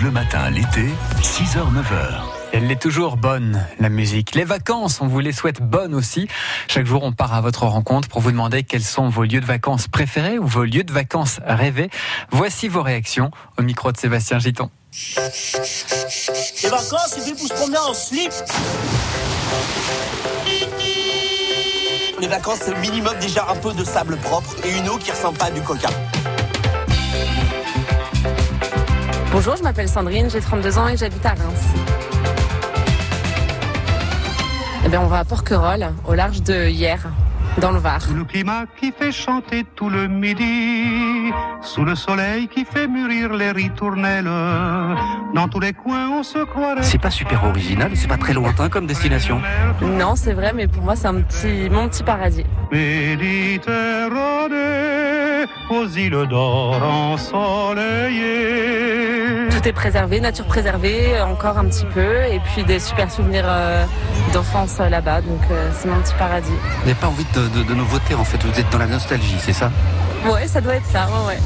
Bleu Matin l'été, 6h-9h. Elle est toujours bonne, la musique. Les vacances, on vous les souhaite bonnes aussi. Chaque jour, on part à votre rencontre pour vous demander quels sont vos lieux de vacances préférés ou vos lieux de vacances rêvés. Voici vos réactions au micro de Sébastien Giton. Les vacances, c'est fait pour se promener en slip. Les vacances, c'est le minimum déjà un peu de sable propre et une eau qui ressemble pas à du coca. Bonjour, je m'appelle Sandrine, j'ai 32 ans et j'habite à Reims. Eh bien, on va à Porquerolles, au large de Hier, dans le Var. Sous le climat qui fait chanter tout le midi, sous le soleil qui fait mûrir les ritournelles, dans tous les coins on se croirait. C'est pas super original, c'est pas très lointain comme destination. Non, c'est vrai, mais pour moi, c'est un petit, mon petit paradis. Méditerranée, aux îles d'or ensoleillées. Tout est préservé, nature préservée, encore un petit peu, et puis des super souvenirs euh, d'enfance euh, là-bas, donc euh, c'est mon petit paradis. Vous n'avez pas envie de, de, de nouveautés en fait, vous êtes dans la nostalgie, c'est ça? Ouais, ça doit être ça, ouais, ouais.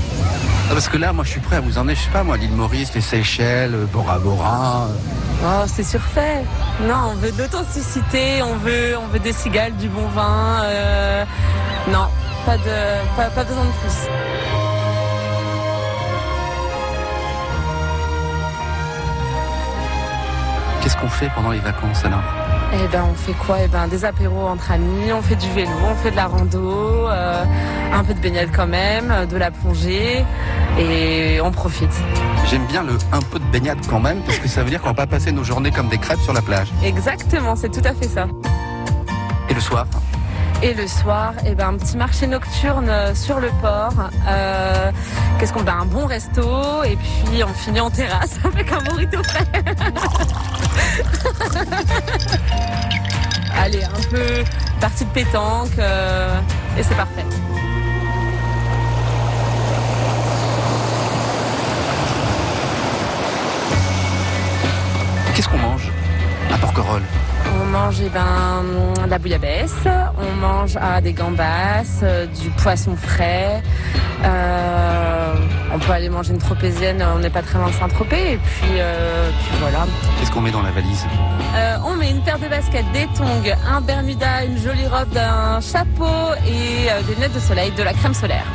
Ah, Parce que là, moi je suis prêt à vous emmener, je sais pas moi, l'île Maurice, les Seychelles, Bora Bora. Oh, c'est surfait. Non, on veut de l'authenticité, on veut, on veut des cigales, du bon vin. euh, non, pas de, pas, pas besoin de plus. Qu'est-ce qu'on fait pendant les vacances alors? Eh ben, on fait quoi? Eh ben, des apéros entre amis, on fait du vélo, on fait de la rando, euh, un peu de baignade quand même, de la plongée, et on profite. J'aime bien le un peu de baignade quand même, parce que ça veut dire qu'on va pas passer nos journées comme des crêpes sur la plage. Exactement, c'est tout à fait ça. Et le soir? Et le soir, eh ben, un petit marché nocturne euh, sur le port. Euh, Qu'est-ce qu'on ben, Un bon resto et puis on finit en terrasse avec un burrito frais. Allez, un peu partie de pétanque euh, et c'est parfait. Qu'est-ce qu'on mange à Porquerolles? Mange eh ben, la bouillabaisse, on mange ah, des gambas, euh, du poisson frais. euh, on peut aller manger une tropézienne, on n'est pas très loin de Saint-Tropez. Et puis, euh, puis voilà. Qu'est-ce qu'on met dans la valise on met une paire de baskets, des tongs, un bermuda, une jolie robe, un chapeau et des lunettes de soleil, de la crème solaire.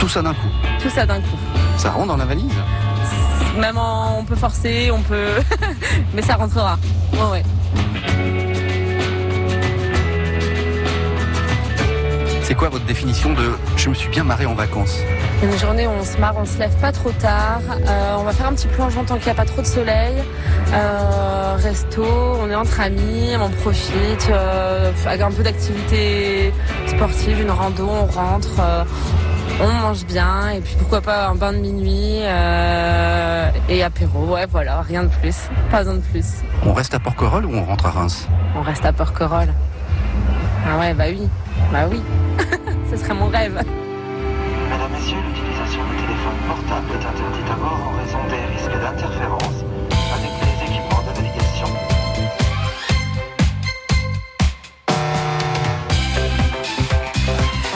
Tout ça d'un coup. Tout ça d'un coup. Ça rentre dans la valise Même en- on peut forcer, on peut... Mais ça rentrera. Ouais, ouais. C'est quoi votre définition de je me suis bien marré en vacances Une journée où on se marre, on se lève pas trop tard. Euh, on va faire un petit plongeon tant qu'il n'y a pas trop de soleil. Euh, resto, on est entre amis, on profite. euh, avec un peu d'activité sportive, une rando, on rentre. euh, on mange bien et puis pourquoi pas un bain de minuit euh, et apéro. Ouais, voilà, rien de plus. Pas besoin de plus. On reste à Porquerolles ou on rentre à Reims? On reste à Porquerolles. Ah ouais, bah oui. Bah oui. Ce serait mon rêve. Mesdames, Messieurs, l'utilisation du téléphone portable est interdite à bord en raison des risques d'interférence avec les équipements de navigation.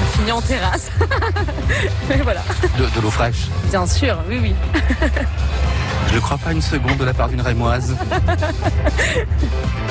On finit en terrasse. et voilà. De, de l'eau fraîche Bien sûr, oui, oui. Je ne crois pas une seconde de la part d'une rémoise.